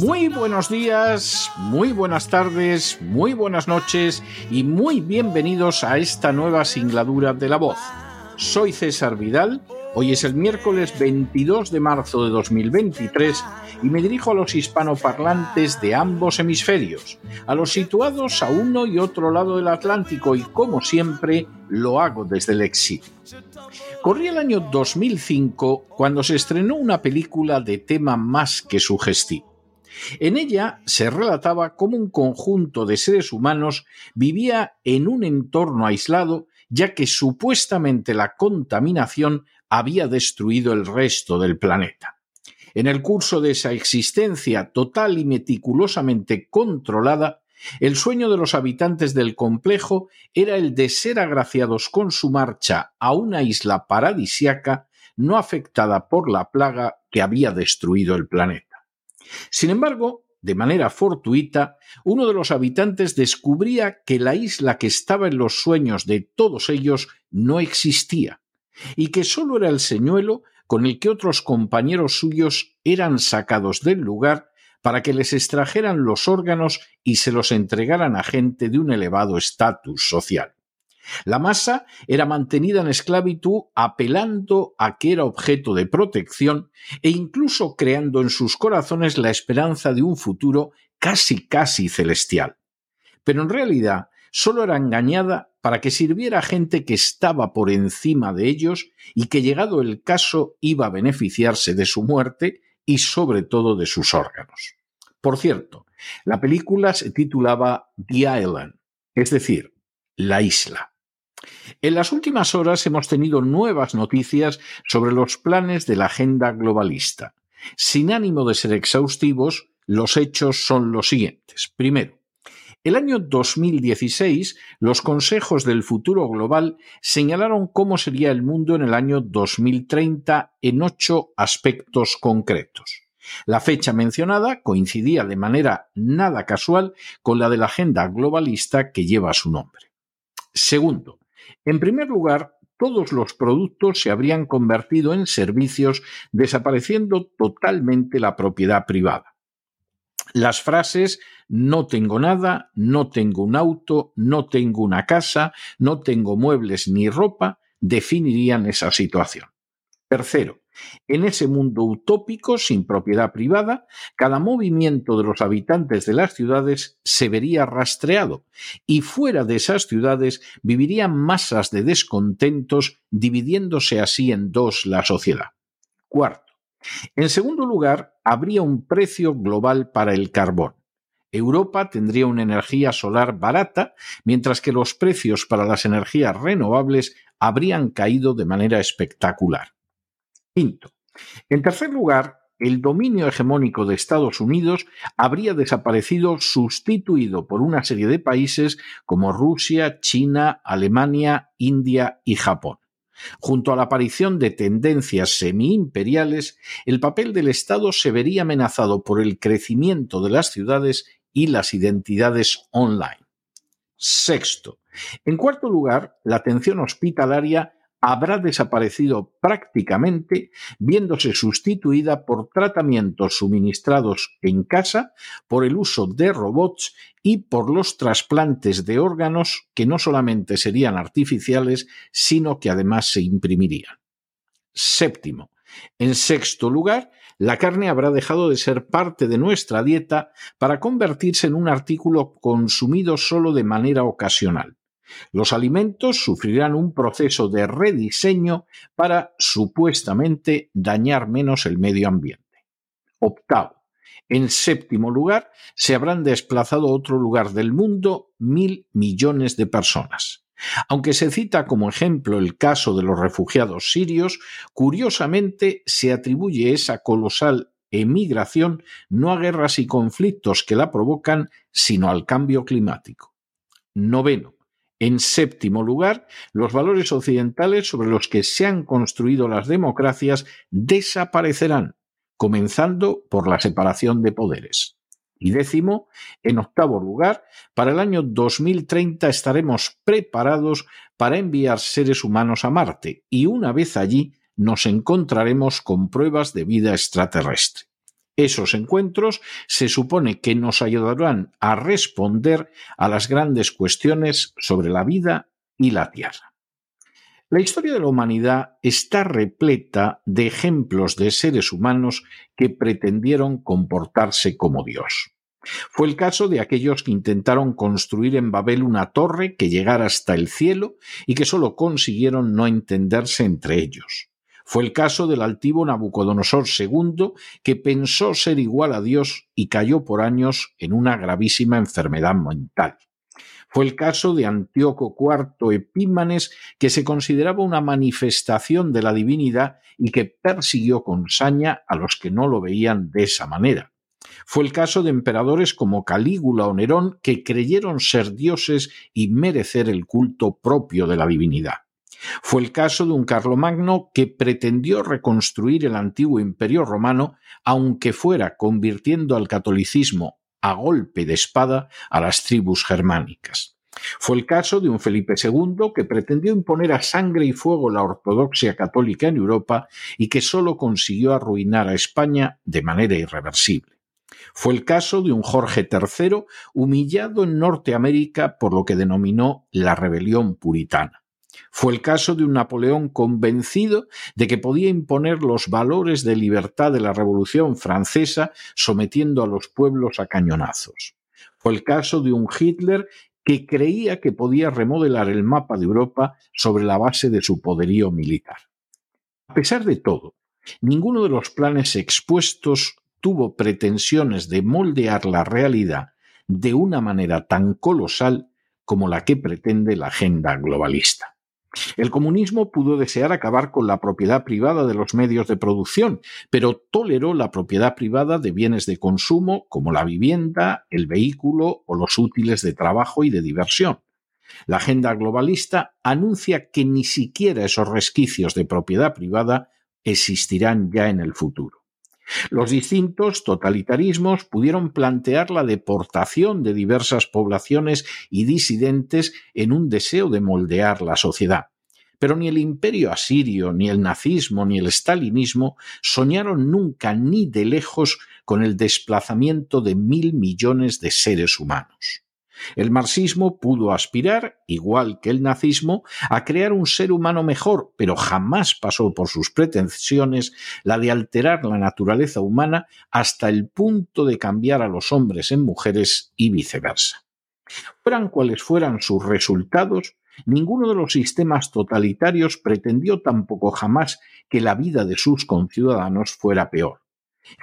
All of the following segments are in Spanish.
Muy buenos días, muy buenas tardes, muy buenas noches y muy bienvenidos a esta nueva singladura de la voz. Soy César Vidal, hoy es el miércoles 22 de marzo de 2023 y me dirijo a los hispanoparlantes de ambos hemisferios, a los situados a uno y otro lado del Atlántico y como siempre lo hago desde el exilio. Corría el año 2005 cuando se estrenó una película de tema más que sugestivo. En ella se relataba cómo un conjunto de seres humanos vivía en un entorno aislado, ya que supuestamente la contaminación había destruido el resto del planeta. En el curso de esa existencia total y meticulosamente controlada, el sueño de los habitantes del complejo era el de ser agraciados con su marcha a una isla paradisiaca no afectada por la plaga que había destruido el planeta. Sin embargo, de manera fortuita, uno de los habitantes descubría que la isla que estaba en los sueños de todos ellos no existía, y que sólo era el señuelo con el que otros compañeros suyos eran sacados del lugar para que les extrajeran los órganos y se los entregaran a gente de un elevado estatus social. La masa era mantenida en esclavitud apelando a que era objeto de protección e incluso creando en sus corazones la esperanza de un futuro casi casi celestial. Pero en realidad solo era engañada para que sirviera a gente que estaba por encima de ellos y que llegado el caso iba a beneficiarse de su muerte y sobre todo de sus órganos. Por cierto, la película se titulaba The Island, es decir, la isla. En las últimas horas hemos tenido nuevas noticias sobre los planes de la agenda globalista. Sin ánimo de ser exhaustivos, los hechos son los siguientes. Primero, el año 2016, los consejos del futuro global señalaron cómo sería el mundo en el año 2030 en ocho aspectos concretos. La fecha mencionada coincidía de manera nada casual con la de la agenda globalista que lleva su nombre. Segundo, en primer lugar, todos los productos se habrían convertido en servicios, desapareciendo totalmente la propiedad privada. Las frases no tengo nada, no tengo un auto, no tengo una casa, no tengo muebles ni ropa, definirían esa situación. Tercero, en ese mundo utópico sin propiedad privada, cada movimiento de los habitantes de las ciudades se vería rastreado y fuera de esas ciudades vivirían masas de descontentos dividiéndose así en dos la sociedad. Cuarto, en segundo lugar, habría un precio global para el carbón. Europa tendría una energía solar barata, mientras que los precios para las energías renovables habrían caído de manera espectacular. Quinto, en tercer lugar, el dominio hegemónico de Estados Unidos habría desaparecido sustituido por una serie de países como Rusia, China, Alemania, India y Japón. Junto a la aparición de tendencias semi-imperiales, el papel del Estado se vería amenazado por el crecimiento de las ciudades y las identidades online. Sexto. En cuarto lugar, la atención hospitalaria habrá desaparecido prácticamente, viéndose sustituida por tratamientos suministrados en casa, por el uso de robots y por los trasplantes de órganos que no solamente serían artificiales, sino que además se imprimirían. Séptimo. En sexto lugar, la carne habrá dejado de ser parte de nuestra dieta para convertirse en un artículo consumido solo de manera ocasional. Los alimentos sufrirán un proceso de rediseño para supuestamente dañar menos el medio ambiente. Octavo. En séptimo lugar, se habrán desplazado a otro lugar del mundo mil millones de personas. Aunque se cita como ejemplo el caso de los refugiados sirios, curiosamente se atribuye esa colosal emigración no a guerras y conflictos que la provocan, sino al cambio climático. Noveno. En séptimo lugar, los valores occidentales sobre los que se han construido las democracias desaparecerán, comenzando por la separación de poderes. Y décimo, en octavo lugar, para el año 2030 estaremos preparados para enviar seres humanos a Marte y una vez allí nos encontraremos con pruebas de vida extraterrestre. Esos encuentros se supone que nos ayudarán a responder a las grandes cuestiones sobre la vida y la Tierra. La historia de la humanidad está repleta de ejemplos de seres humanos que pretendieron comportarse como Dios. Fue el caso de aquellos que intentaron construir en Babel una torre que llegara hasta el cielo y que sólo consiguieron no entenderse entre ellos. Fue el caso del altivo Nabucodonosor II, que pensó ser igual a Dios y cayó por años en una gravísima enfermedad mental. Fue el caso de Antíoco IV Epímanes, que se consideraba una manifestación de la divinidad y que persiguió con saña a los que no lo veían de esa manera. Fue el caso de emperadores como Calígula o Nerón, que creyeron ser dioses y merecer el culto propio de la divinidad. Fue el caso de un Carlomagno que pretendió reconstruir el antiguo imperio romano, aunque fuera convirtiendo al catolicismo a golpe de espada a las tribus germánicas. Fue el caso de un Felipe II que pretendió imponer a sangre y fuego la ortodoxia católica en Europa y que sólo consiguió arruinar a España de manera irreversible. Fue el caso de un Jorge III humillado en Norteamérica por lo que denominó la rebelión puritana. Fue el caso de un Napoleón convencido de que podía imponer los valores de libertad de la Revolución francesa sometiendo a los pueblos a cañonazos. Fue el caso de un Hitler que creía que podía remodelar el mapa de Europa sobre la base de su poderío militar. A pesar de todo, ninguno de los planes expuestos tuvo pretensiones de moldear la realidad de una manera tan colosal como la que pretende la agenda globalista. El comunismo pudo desear acabar con la propiedad privada de los medios de producción, pero toleró la propiedad privada de bienes de consumo como la vivienda, el vehículo o los útiles de trabajo y de diversión. La agenda globalista anuncia que ni siquiera esos resquicios de propiedad privada existirán ya en el futuro. Los distintos totalitarismos pudieron plantear la deportación de diversas poblaciones y disidentes en un deseo de moldear la sociedad. Pero ni el imperio asirio, ni el nazismo, ni el stalinismo soñaron nunca ni de lejos con el desplazamiento de mil millones de seres humanos. El marxismo pudo aspirar, igual que el nazismo, a crear un ser humano mejor, pero jamás pasó por sus pretensiones la de alterar la naturaleza humana hasta el punto de cambiar a los hombres en mujeres y viceversa. Fueran cuales fueran sus resultados, ninguno de los sistemas totalitarios pretendió tampoco jamás que la vida de sus conciudadanos fuera peor.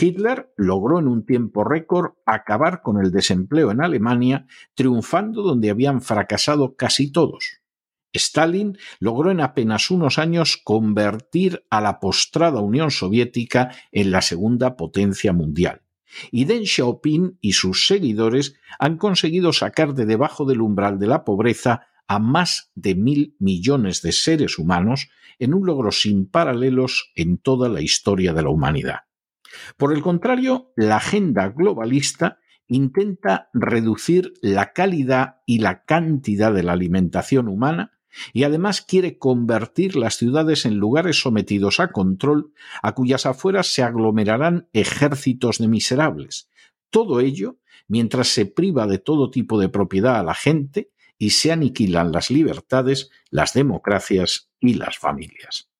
Hitler logró en un tiempo récord acabar con el desempleo en Alemania, triunfando donde habían fracasado casi todos. Stalin logró en apenas unos años convertir a la postrada Unión Soviética en la segunda potencia mundial. Y Deng Xiaoping y sus seguidores han conseguido sacar de debajo del umbral de la pobreza a más de mil millones de seres humanos en un logro sin paralelos en toda la historia de la humanidad. Por el contrario, la agenda globalista intenta reducir la calidad y la cantidad de la alimentación humana y además quiere convertir las ciudades en lugares sometidos a control a cuyas afueras se aglomerarán ejércitos de miserables. Todo ello mientras se priva de todo tipo de propiedad a la gente y se aniquilan las libertades, las democracias y las familias.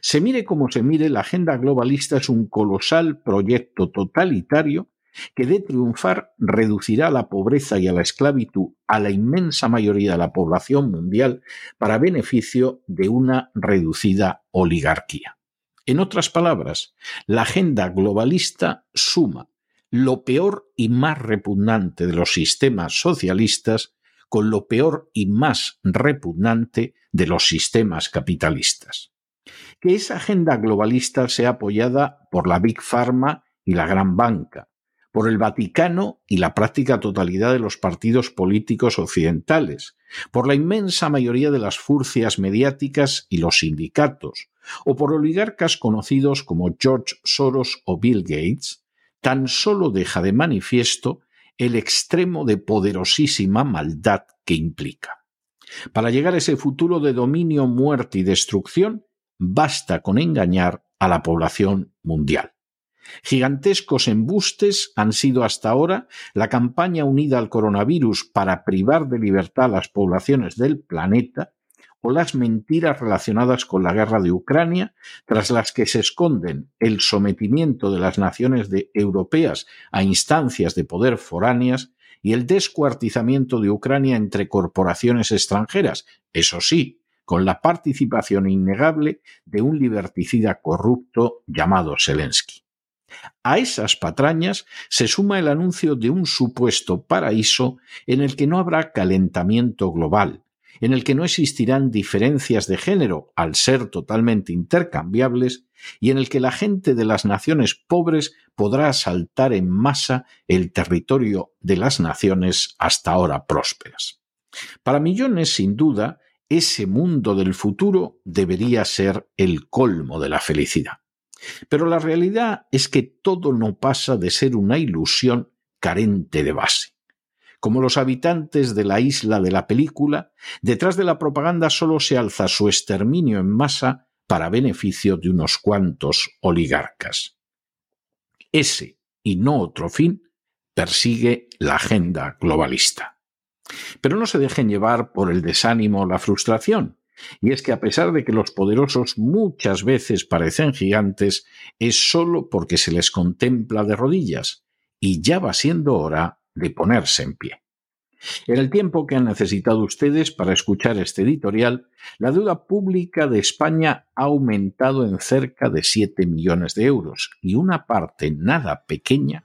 Se mire como se mire, la agenda globalista es un colosal proyecto totalitario que de triunfar reducirá la pobreza y a la esclavitud a la inmensa mayoría de la población mundial para beneficio de una reducida oligarquía. En otras palabras, la agenda globalista suma lo peor y más repugnante de los sistemas socialistas con lo peor y más repugnante de los sistemas capitalistas. Que esa agenda globalista sea apoyada por la Big Pharma y la Gran Banca, por el Vaticano y la práctica totalidad de los partidos políticos occidentales, por la inmensa mayoría de las furcias mediáticas y los sindicatos, o por oligarcas conocidos como George Soros o Bill Gates, tan solo deja de manifiesto el extremo de poderosísima maldad que implica. Para llegar a ese futuro de dominio, muerte y destrucción, basta con engañar a la población mundial. Gigantescos embustes han sido hasta ahora la campaña unida al coronavirus para privar de libertad a las poblaciones del planeta o las mentiras relacionadas con la guerra de Ucrania, tras las que se esconden el sometimiento de las naciones europeas a instancias de poder foráneas y el descuartizamiento de Ucrania entre corporaciones extranjeras, eso sí, con la participación innegable de un liberticida corrupto llamado Zelensky. A esas patrañas se suma el anuncio de un supuesto paraíso en el que no habrá calentamiento global, en el que no existirán diferencias de género al ser totalmente intercambiables y en el que la gente de las naciones pobres podrá asaltar en masa el territorio de las naciones hasta ahora prósperas. Para millones, sin duda, ese mundo del futuro debería ser el colmo de la felicidad. Pero la realidad es que todo no pasa de ser una ilusión carente de base. Como los habitantes de la isla de la película, detrás de la propaganda solo se alza su exterminio en masa para beneficio de unos cuantos oligarcas. Ese y no otro fin persigue la agenda globalista. Pero no se dejen llevar por el desánimo o la frustración. Y es que a pesar de que los poderosos muchas veces parecen gigantes, es sólo porque se les contempla de rodillas, y ya va siendo hora de ponerse en pie. En el tiempo que han necesitado ustedes para escuchar este editorial, la deuda pública de España ha aumentado en cerca de 7 millones de euros y una parte nada pequeña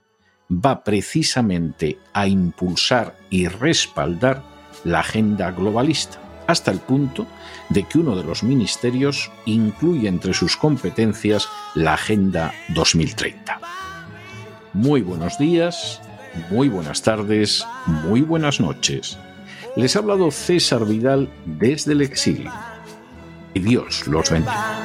va precisamente a impulsar y respaldar la agenda globalista, hasta el punto de que uno de los ministerios incluye entre sus competencias la Agenda 2030. Muy buenos días, muy buenas tardes, muy buenas noches. Les ha hablado César Vidal desde el exilio. Y Dios los bendiga.